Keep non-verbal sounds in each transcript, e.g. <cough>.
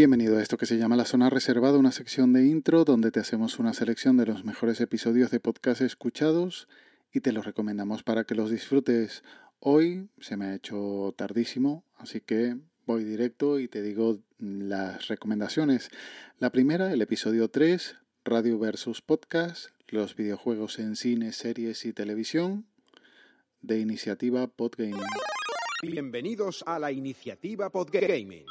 Bienvenido a esto que se llama La Zona Reservada, una sección de intro donde te hacemos una selección de los mejores episodios de podcast escuchados y te los recomendamos para que los disfrutes. Hoy se me ha hecho tardísimo, así que voy directo y te digo las recomendaciones. La primera, el episodio 3, Radio versus Podcast, los videojuegos en cine, series y televisión, de iniciativa Podgaming. Bienvenidos a la iniciativa Podgaming.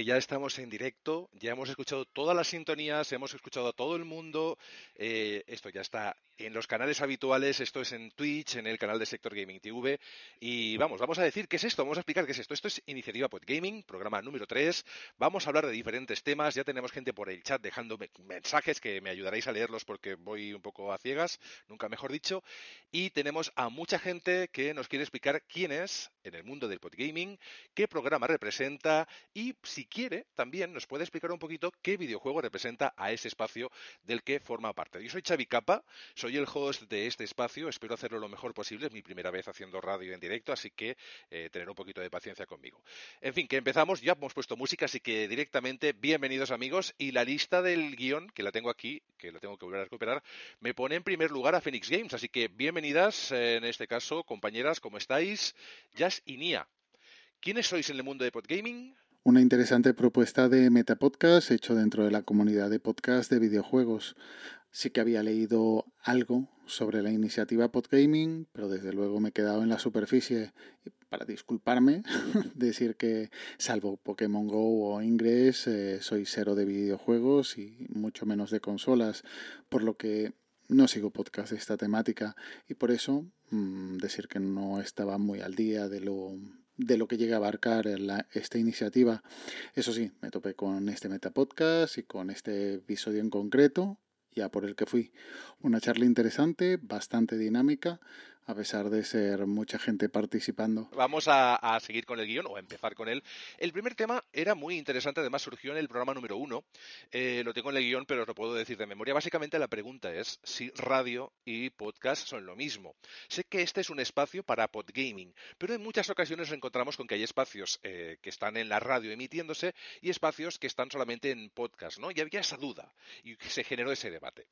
Ya estamos en directo, ya hemos escuchado todas las sintonías, hemos escuchado a todo el mundo. eh, esto ya está en los canales habituales, esto es en Twitch, en el canal de Sector Gaming TV. Y vamos, vamos a decir qué es esto, vamos a explicar qué es esto. Esto es Iniciativa Podgaming, programa número 3. Vamos a hablar de diferentes temas. Ya tenemos gente por el chat dejándome mensajes que me ayudaréis a leerlos porque voy un poco a ciegas, nunca mejor dicho. Y tenemos a mucha gente que nos quiere explicar quién es en el mundo del podgaming, qué programa representa y si quiere también nos puede explicar un poquito qué videojuego representa a ese espacio del que forma parte. Yo soy Xavi Capa, soy el host de este espacio, espero hacerlo lo mejor posible, es mi primera vez haciendo radio en directo, así que eh, tener un poquito de paciencia conmigo. En fin, que empezamos, ya hemos puesto música, así que directamente bienvenidos amigos y la lista del guion, que la tengo aquí, que la tengo que volver a recuperar, me pone en primer lugar a Phoenix Games, así que bienvenidas eh, en este caso, compañeras, ¿cómo estáis? Jazz y Nia. ¿Quiénes sois en el mundo de podgaming? Una interesante propuesta de Metapodcast hecho dentro de la comunidad de podcast de videojuegos. Sí que había leído algo sobre la iniciativa Podgaming, pero desde luego me he quedado en la superficie. Para disculparme, <laughs> decir que salvo Pokémon Go o Ingress, eh, soy cero de videojuegos y mucho menos de consolas, por lo que no sigo podcast de esta temática y por eso mmm, decir que no estaba muy al día de lo de lo que llega a abarcar la, esta iniciativa. Eso sí, me topé con este Metapodcast y con este episodio en concreto, ya por el que fui. Una charla interesante, bastante dinámica, a pesar de ser mucha gente participando. Vamos a, seguir con el guion o a empezar con él. El primer tema era muy interesante, además surgió en el programa número uno. Eh, lo tengo en el guion, pero os lo puedo decir de memoria. Básicamente la pregunta es si radio y podcast son lo mismo. Sé que este es un espacio para podgaming, pero en muchas ocasiones nos encontramos con que hay espacios eh, que están en la radio emitiéndose y espacios que están solamente en podcast, ¿no? Y había esa duda y se generó ese debate.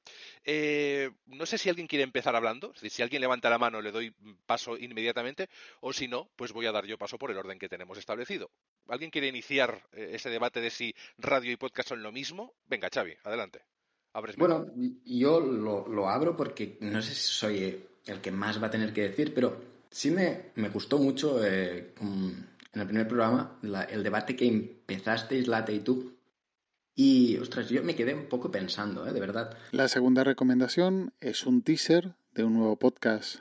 Eh, no sé si alguien quiere empezar hablando, si alguien levanta la mano le doy paso inmediatamente o si no, pues voy a dar yo paso por el orden que tenemos establecido. ¿Alguien quiere iniciar eh, ese debate de si radio y podcast son lo mismo? Venga, Xavi, adelante. Abres bueno, yo lo, lo, abro porque no sé si soy el que más va a tener que decir, pero sí me, me gustó mucho eh, en el primer programa la, el debate que empezasteis, Late y tú. Y, ostras, yo me quedé un poco pensando, ¿eh? de verdad. La segunda recomendación es un teaser de un nuevo podcast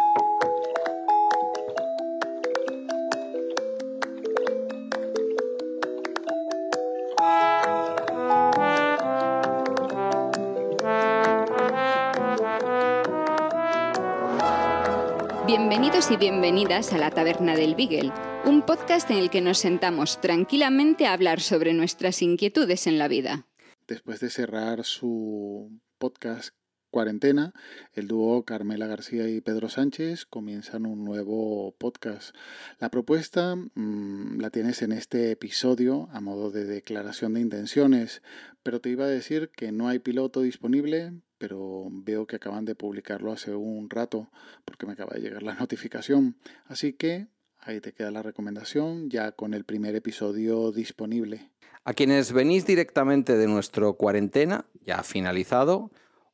Bienvenidos y bienvenidas a la Taberna del Beagle, un podcast en el que nos sentamos tranquilamente a hablar sobre nuestras inquietudes en la vida. Después de cerrar su podcast Cuarentena, el dúo Carmela García y Pedro Sánchez comienzan un nuevo podcast. La propuesta mmm, la tienes en este episodio a modo de declaración de intenciones, pero te iba a decir que no hay piloto disponible, pero veo que acaban de publicarlo hace un rato porque me acaba de llegar la <laughs> notificación. Así que ahí te queda la recomendación ya con el primer episodio disponible. A quienes venís directamente de nuestro cuarentena, ya finalizado,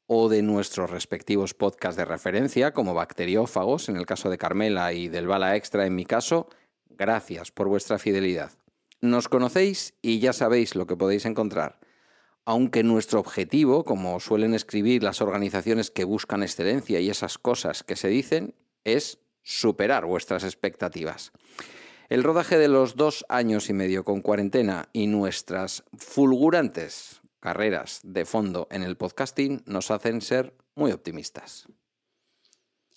o de nuestros respectivos podcasts de referencia, como Bacteriófagos, en el caso de Carmela, y del Bala Extra, en mi caso, gracias por vuestra fidelidad. Nos conocéis y ya sabéis lo que podéis encontrar. Aunque nuestro objetivo, como suelen escribir las organizaciones que buscan excelencia y esas cosas que se dicen, es superar vuestras expectativas. El rodaje de los dos años y medio con cuarentena y nuestras fulgurantes carreras de fondo en el podcasting nos hacen ser muy optimistas.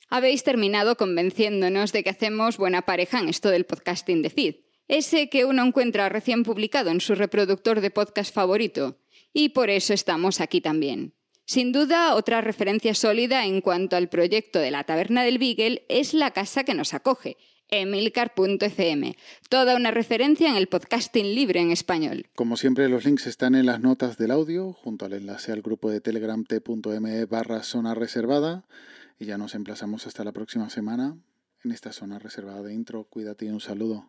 Habéis terminado convenciéndonos de que hacemos buena pareja en esto del podcasting de Cid, ese que uno encuentra recién publicado en su reproductor de podcast favorito, y por eso estamos aquí también. Sin duda, otra referencia sólida en cuanto al proyecto de la Taberna del Beagle es la casa que nos acoge, emilcar.fm, toda una referencia en el podcasting libre en español. Como siempre, los links están en las notas del audio, junto al enlace al grupo de telegram t.me barra zona reservada, y ya nos emplazamos hasta la próxima semana en esta zona reservada de intro. Cuídate y un saludo.